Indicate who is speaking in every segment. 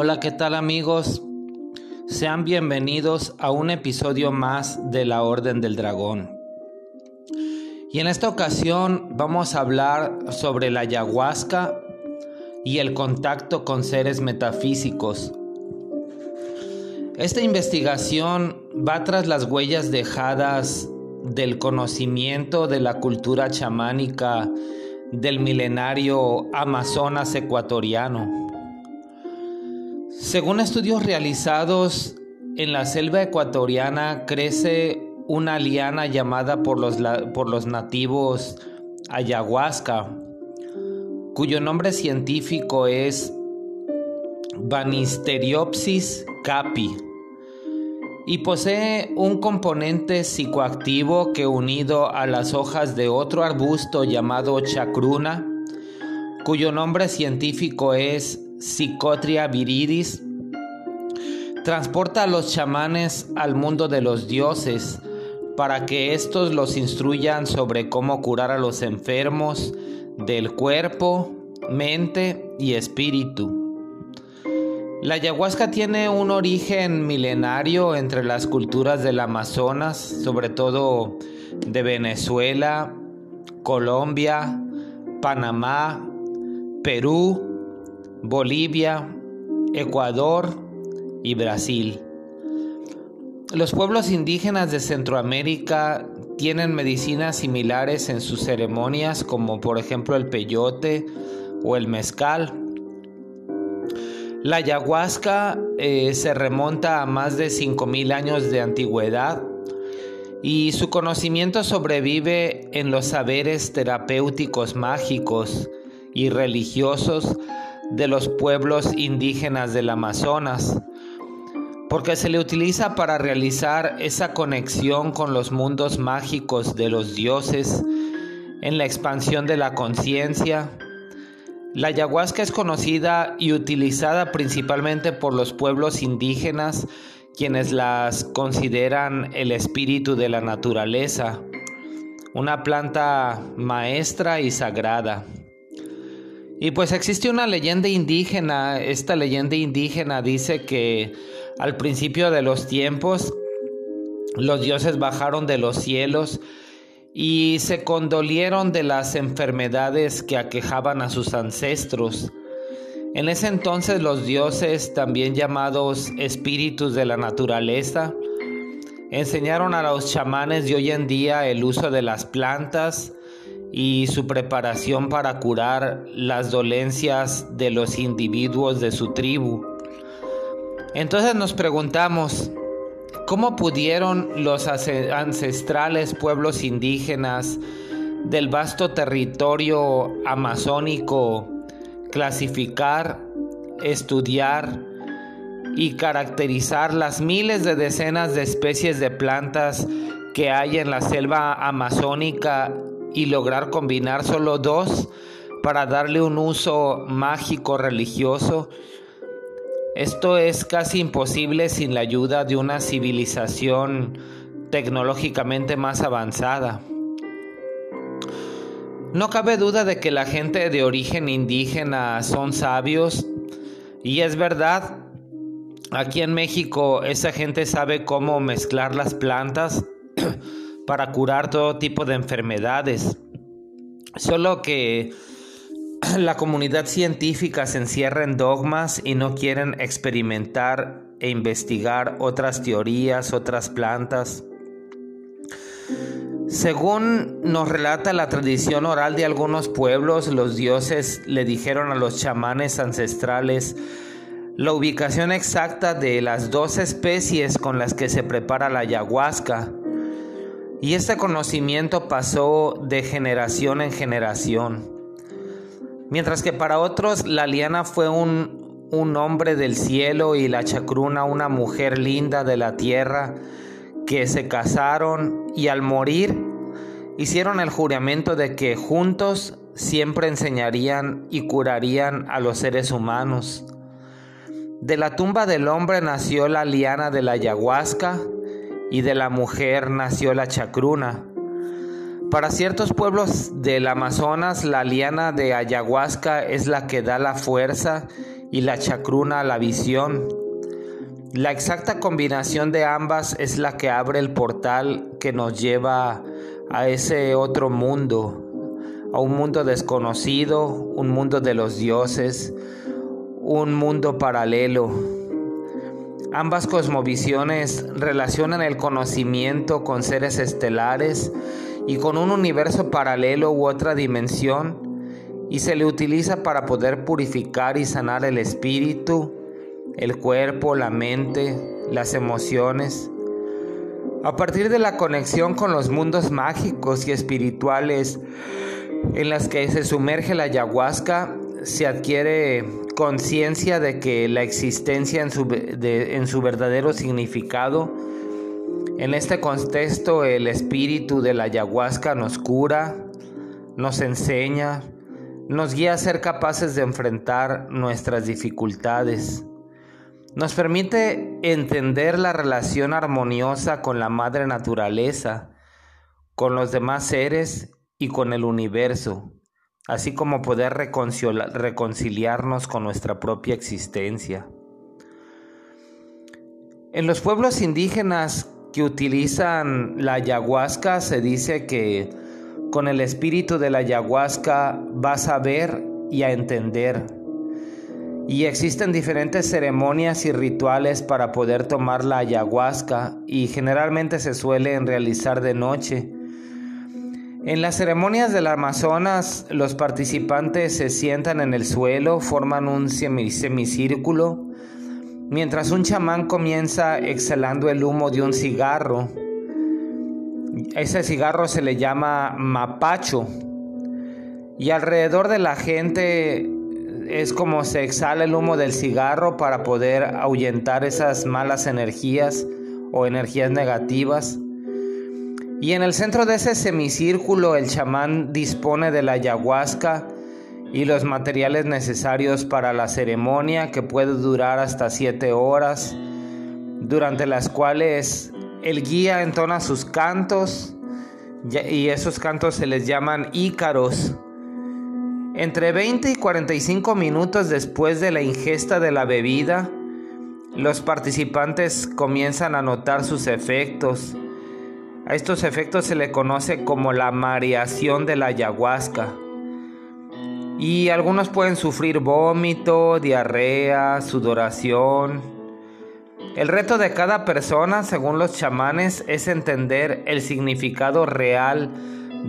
Speaker 1: Hola, ¿qué tal amigos? Sean bienvenidos a un episodio más de la Orden del Dragón. Y en esta ocasión vamos a hablar sobre la ayahuasca y el contacto con seres metafísicos. Esta investigación va tras las huellas dejadas del conocimiento de la cultura chamánica del milenario Amazonas ecuatoriano. Según estudios realizados en la selva ecuatoriana crece una liana llamada por los, por los nativos ayahuasca, cuyo nombre científico es Banisteriopsis capi y posee un componente psicoactivo que unido a las hojas de otro arbusto llamado chacruna, cuyo nombre científico es Psicotria viridis, transporta a los chamanes al mundo de los dioses para que éstos los instruyan sobre cómo curar a los enfermos del cuerpo, mente y espíritu. La ayahuasca tiene un origen milenario entre las culturas del Amazonas, sobre todo de Venezuela, Colombia, Panamá, Perú, Bolivia, Ecuador y Brasil. Los pueblos indígenas de Centroamérica tienen medicinas similares en sus ceremonias como por ejemplo el peyote o el mezcal. La ayahuasca eh, se remonta a más de 5.000 años de antigüedad y su conocimiento sobrevive en los saberes terapéuticos mágicos y religiosos de los pueblos indígenas del Amazonas, porque se le utiliza para realizar esa conexión con los mundos mágicos de los dioses en la expansión de la conciencia, la ayahuasca es conocida y utilizada principalmente por los pueblos indígenas, quienes las consideran el espíritu de la naturaleza, una planta maestra y sagrada. Y pues existe una leyenda indígena, esta leyenda indígena dice que al principio de los tiempos los dioses bajaron de los cielos y se condolieron de las enfermedades que aquejaban a sus ancestros. En ese entonces los dioses, también llamados espíritus de la naturaleza, enseñaron a los chamanes de hoy en día el uso de las plantas y su preparación para curar las dolencias de los individuos de su tribu. Entonces nos preguntamos, ¿Cómo pudieron los ancestrales pueblos indígenas del vasto territorio amazónico clasificar, estudiar y caracterizar las miles de decenas de especies de plantas que hay en la selva amazónica y lograr combinar solo dos para darle un uso mágico religioso? Esto es casi imposible sin la ayuda de una civilización tecnológicamente más avanzada. No cabe duda de que la gente de origen indígena son sabios y es verdad, aquí en México esa gente sabe cómo mezclar las plantas para curar todo tipo de enfermedades. Solo que la comunidad científica se encierra en dogmas y no quieren experimentar e investigar otras teorías, otras plantas. Según nos relata la tradición oral de algunos pueblos, los dioses le dijeron a los chamanes ancestrales la ubicación exacta de las dos especies con las que se prepara la ayahuasca. Y este conocimiento pasó de generación en generación. Mientras que para otros la liana fue un, un hombre del cielo y la chacruna una mujer linda de la tierra que se casaron y al morir hicieron el juramento de que juntos siempre enseñarían y curarían a los seres humanos. De la tumba del hombre nació la liana de la ayahuasca y de la mujer nació la chacruna. Para ciertos pueblos del Amazonas, la liana de ayahuasca es la que da la fuerza y la chacruna la visión. La exacta combinación de ambas es la que abre el portal que nos lleva a ese otro mundo, a un mundo desconocido, un mundo de los dioses, un mundo paralelo. Ambas cosmovisiones relacionan el conocimiento con seres estelares y con un universo paralelo u otra dimensión y se le utiliza para poder purificar y sanar el espíritu, el cuerpo, la mente, las emociones. A partir de la conexión con los mundos mágicos y espirituales en las que se sumerge la ayahuasca, se adquiere conciencia de que la existencia en su, en su verdadero significado, en este contexto el espíritu de la ayahuasca nos cura, nos enseña, nos guía a ser capaces de enfrentar nuestras dificultades. Nos permite entender la relación armoniosa con la madre naturaleza, con los demás seres y con el universo, así como poder reconciliarnos con nuestra propia existencia. En los pueblos indígenas que utilizan la ayahuasca se dice que con el espíritu de la ayahuasca vas a ver y a entender. Y existen diferentes ceremonias y rituales para poder tomar la ayahuasca y generalmente se suelen realizar de noche en las ceremonias del Amazonas, los participantes se sientan en el suelo, forman un semicírculo, mientras un chamán comienza exhalando el humo de un cigarro. Ese cigarro se le llama mapacho. Y alrededor de la gente es como se exhala el humo del cigarro para poder ahuyentar esas malas energías o energías negativas. Y en el centro de ese semicírculo el chamán dispone de la ayahuasca y los materiales necesarios para la ceremonia que puede durar hasta siete horas, durante las cuales el guía entona sus cantos y esos cantos se les llaman ícaros. Entre 20 y 45 minutos después de la ingesta de la bebida, los participantes comienzan a notar sus efectos a estos efectos se le conoce como la mareación de la ayahuasca. Y algunos pueden sufrir vómito, diarrea, sudoración. El reto de cada persona, según los chamanes, es entender el significado real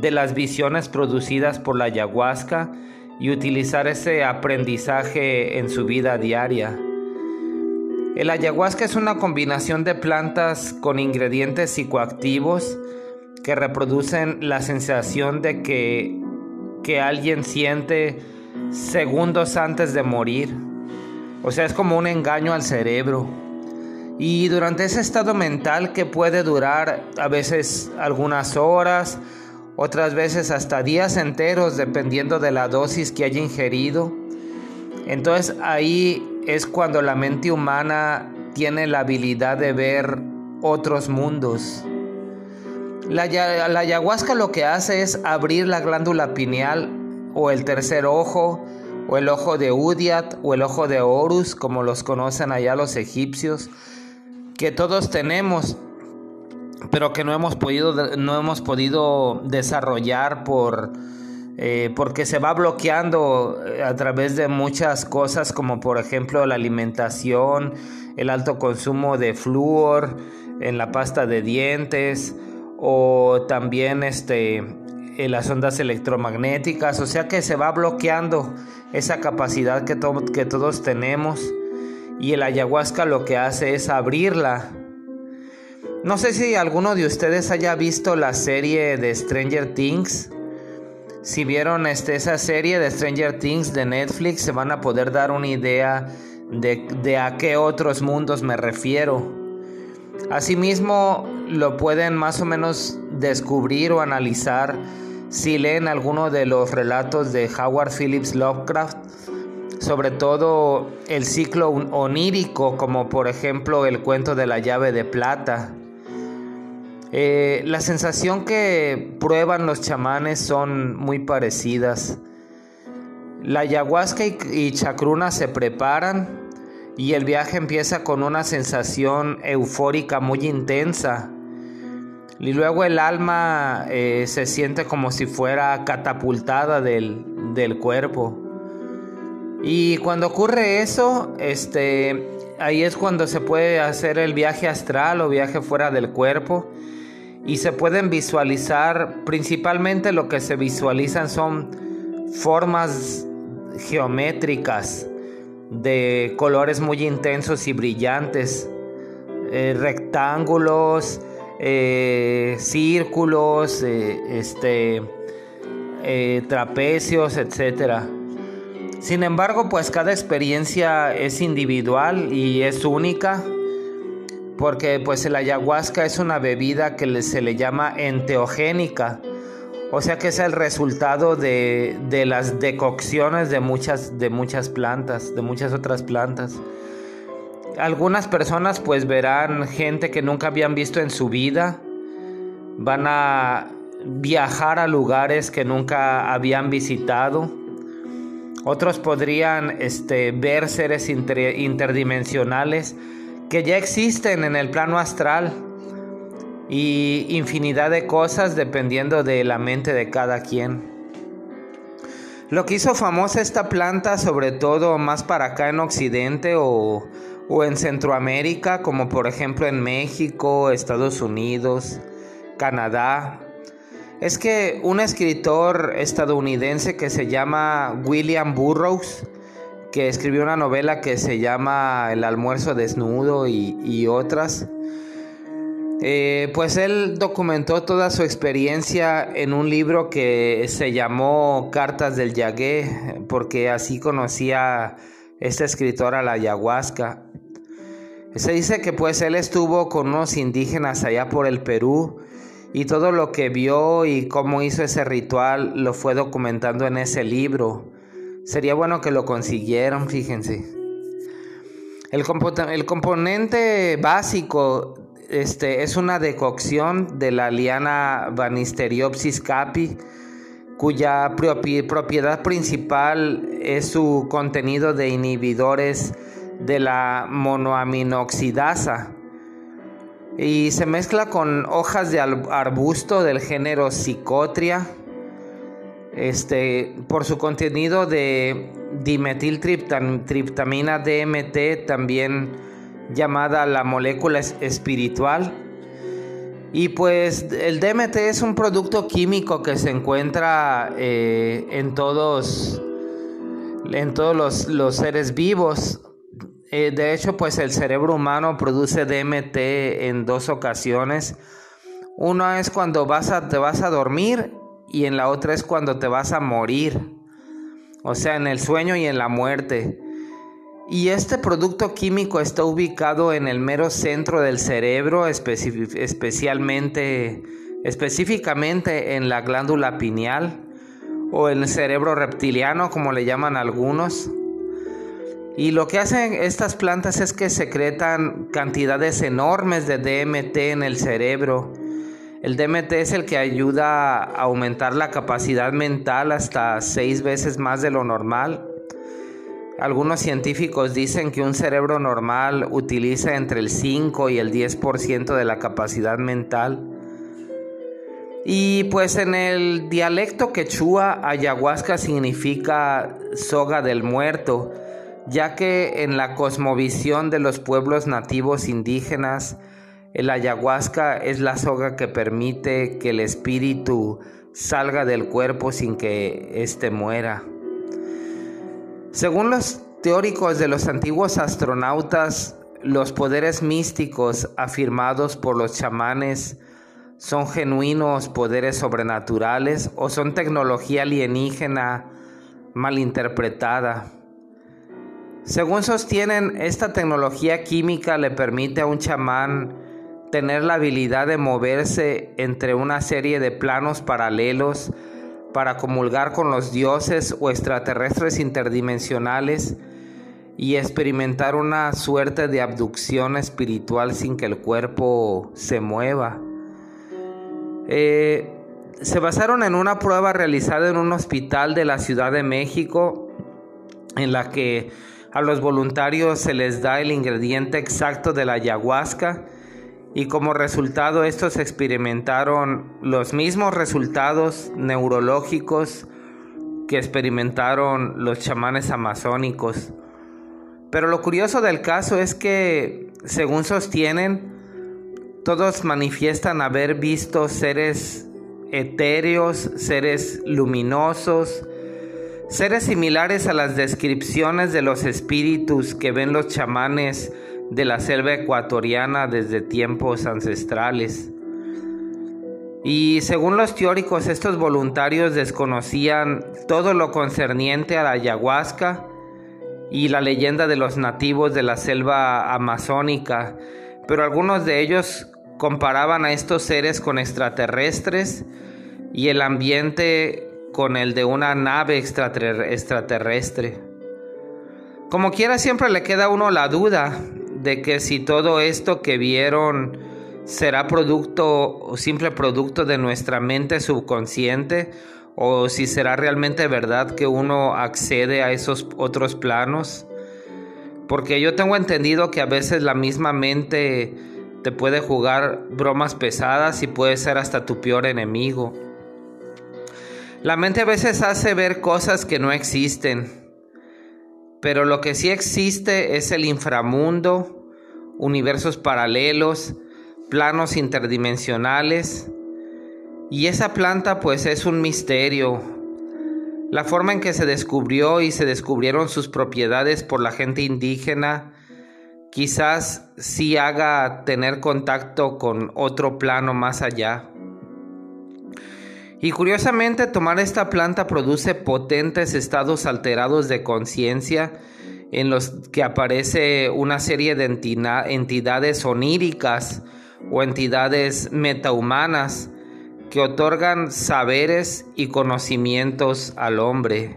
Speaker 1: de las visiones producidas por la ayahuasca y utilizar ese aprendizaje en su vida diaria. El ayahuasca es una combinación de plantas con ingredientes psicoactivos que reproducen la sensación de que, que alguien siente segundos antes de morir. O sea, es como un engaño al cerebro. Y durante ese estado mental que puede durar a veces algunas horas, otras veces hasta días enteros, dependiendo de la dosis que haya ingerido, entonces ahí es cuando la mente humana tiene la habilidad de ver otros mundos. La, ayahuasca lo que hace es abrir la glándula pineal o el tercer ojo o el ojo de Udiat o el ojo de Horus, como los conocen allá los egipcios, que todos tenemos, pero que no hemos podido, no hemos podido desarrollar por eh, porque se va bloqueando eh, a través de muchas cosas como por ejemplo la alimentación, el alto consumo de flúor en la pasta de dientes o también este, en las ondas electromagnéticas, o sea que se va bloqueando esa capacidad que, que todos tenemos y el ayahuasca lo que hace es abrirla. No sé si alguno de ustedes haya visto la serie de Stranger Things. Si vieron este, esa serie de Stranger Things de Netflix, se van a poder dar una idea de, a qué otros mundos me refiero. Asimismo, lo pueden más o menos descubrir o analizar si leen alguno de los relatos de Howard Phillips Lovecraft, sobre todo el ciclo onírico, como por ejemplo el cuento de la llave de plata, eh, la sensación que prueban los chamanes son muy parecidas. La ayahuasca y, chacruna se preparan y el viaje empieza con una sensación eufórica muy intensa. Y luego el alma eh, se siente como si fuera catapultada del, del cuerpo. Y cuando ocurre eso, este, ahí es cuando se puede hacer el viaje astral o viaje fuera del cuerpo y se pueden visualizar, principalmente lo que se visualizan son formas geométricas de colores muy intensos y brillantes, eh, rectángulos, eh, círculos, eh, este, trapecios, etcétera. Sin embargo, pues cada experiencia es individual y es única, porque pues el ayahuasca es una bebida que se le llama enteogénica, o sea que es el resultado de, las decocciones de muchas, de muchas plantas, de muchas otras plantas. Algunas personas pues verán gente que nunca habían visto en su vida, van a viajar a lugares que nunca habían visitado otros podrían este, ver seres interdimensionales que ya existen en el plano astral y infinidad de cosas dependiendo de la mente de cada quien. Lo que hizo famosa esta planta, sobre todo más para acá en Occidente o, o en Centroamérica, como por ejemplo en México, Estados Unidos, Canadá, es que un escritor estadounidense que se llama William Burroughs, que escribió una novela que se llama El almuerzo desnudo y, otras, eh, pues él documentó toda su experiencia en un libro que se llamó Cartas del Yagué, porque así conocía este escritor a la ayahuasca. Se dice que pues él estuvo con unos indígenas allá por el Perú, y todo lo que vio y cómo hizo ese ritual lo fue documentando en ese libro. Sería bueno que lo consiguieran, fíjense. El, componente básico este, es una decocción de la liana Banisteriopsis capi, cuya propiedad principal es su contenido de inhibidores de la monoaminoxidasa y se mezcla con hojas de arbusto del género Psicotria. Este, por su contenido de dimetiltriptamina DMT, también llamada la molécula espiritual. Y pues el DMT es un producto químico que se encuentra eh, en todos, en todos los, los seres vivos. Eh, de hecho, pues el cerebro humano produce DMT en dos ocasiones. Una es cuando vas a, te vas a dormir y en la otra es cuando te vas a morir. O sea, en el sueño y en la muerte. Y este producto químico está ubicado en el mero centro del cerebro, especialmente, específicamente en la glándula pineal o en el cerebro reptiliano, como le llaman algunos. Y lo que hacen estas plantas es que secretan cantidades enormes de DMT en el cerebro. El DMT es el que ayuda a aumentar la capacidad mental hasta seis veces más de lo normal. Algunos científicos dicen que un cerebro normal utiliza entre el 5 y el 10% de la capacidad mental. Y pues en el dialecto quechua, ayahuasca significa soga del muerto ya que en la cosmovisión de los pueblos nativos indígenas, el ayahuasca es la soga que permite que el espíritu salga del cuerpo sin que éste muera. Según los teóricos de los antiguos astronautas, los poderes místicos afirmados por los chamanes son genuinos poderes sobrenaturales o son tecnología alienígena malinterpretada. Según sostienen, esta tecnología química le permite a un chamán tener la habilidad de moverse entre una serie de planos paralelos para comulgar con los dioses o extraterrestres interdimensionales y experimentar una suerte de abducción espiritual sin que el cuerpo se mueva. Eh, se basaron en una prueba realizada en un hospital de la Ciudad de México en la que a los voluntarios se les da el ingrediente exacto de la ayahuasca y como resultado estos experimentaron los mismos resultados neurológicos que experimentaron los chamanes amazónicos. Pero lo curioso del caso es que, según sostienen, todos manifiestan haber visto seres etéreos, seres luminosos, seres similares a las descripciones de los espíritus que ven los chamanes de la selva ecuatoriana desde tiempos ancestrales. Y según los teóricos, estos voluntarios desconocían todo lo concerniente a la ayahuasca y la leyenda de los nativos de la selva amazónica, pero algunos de ellos comparaban a estos seres con extraterrestres y el ambiente con el de una nave extraterrestre. Como quiera siempre le queda a uno la duda de que si todo esto que vieron será producto o simple producto de nuestra mente subconsciente o si será realmente verdad que uno accede a esos otros planos. Porque yo tengo entendido que a veces la misma mente te puede jugar bromas pesadas y puede ser hasta tu peor enemigo. La mente a veces hace ver cosas que no existen. Pero lo que sí existe es el inframundo, universos paralelos, planos interdimensionales. Y esa planta pues es un misterio. La forma en que se descubrió y se descubrieron sus propiedades por la gente indígena quizás sí haga tener contacto con otro plano más allá. Y curiosamente tomar esta planta produce potentes estados alterados de conciencia en los que aparece una serie de entidades oníricas o entidades metahumanas que otorgan saberes y conocimientos al hombre.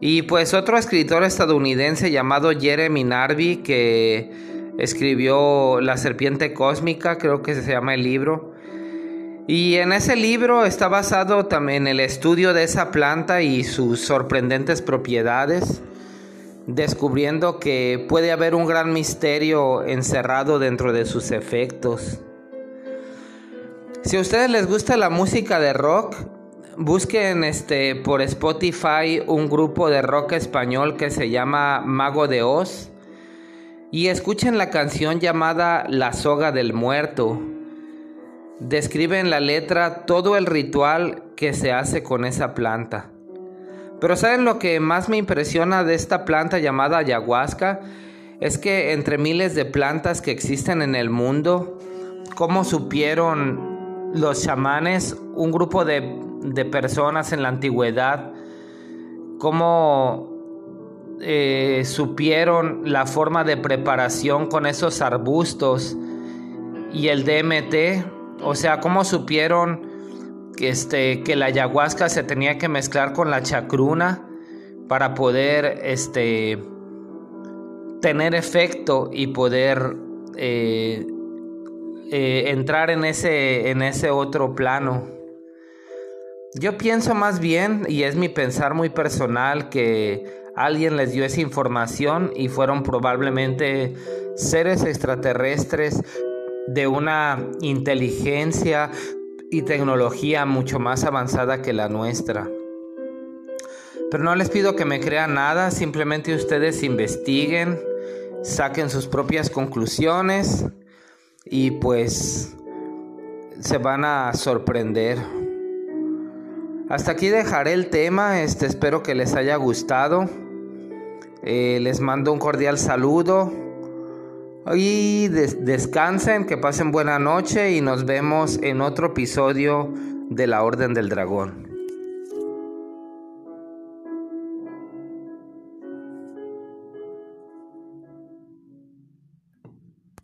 Speaker 1: Y pues otro escritor estadounidense llamado Jeremy Narby que escribió La serpiente cósmica, creo que se llama el libro, y en ese libro está basado también el estudio de esa planta y sus sorprendentes propiedades, descubriendo que puede haber un gran misterio encerrado dentro de sus efectos. Si a ustedes les gusta la música de rock, busquen este por Spotify un grupo de rock español que se llama Mago de Oz y escuchen la canción llamada La soga del muerto describe en la letra todo el ritual que se hace con esa planta. Pero ¿saben lo que más me impresiona de esta planta llamada ayahuasca? Es que entre miles de plantas que existen en el mundo, ¿cómo supieron los chamanes, un grupo de, de personas en la antigüedad, cómo eh, supieron la forma de preparación con esos arbustos y el DMT? O sea, ¿cómo supieron que, este, que la ayahuasca se tenía que mezclar con la chacruna para poder este, tener efecto y poder eh, eh, entrar en ese, en ese otro plano? Yo pienso más bien, y es mi pensar muy personal, que alguien les dio esa información y fueron probablemente seres extraterrestres de una inteligencia y tecnología mucho más avanzada que la nuestra. Pero no les pido que me crean nada, simplemente ustedes investiguen, saquen sus propias conclusiones y pues se van a sorprender. Hasta aquí dejaré el tema, este, espero que les haya gustado. Eh, les mando un cordial saludo y descansen, que pasen buena noche y nos vemos en otro episodio de la Orden del Dragón.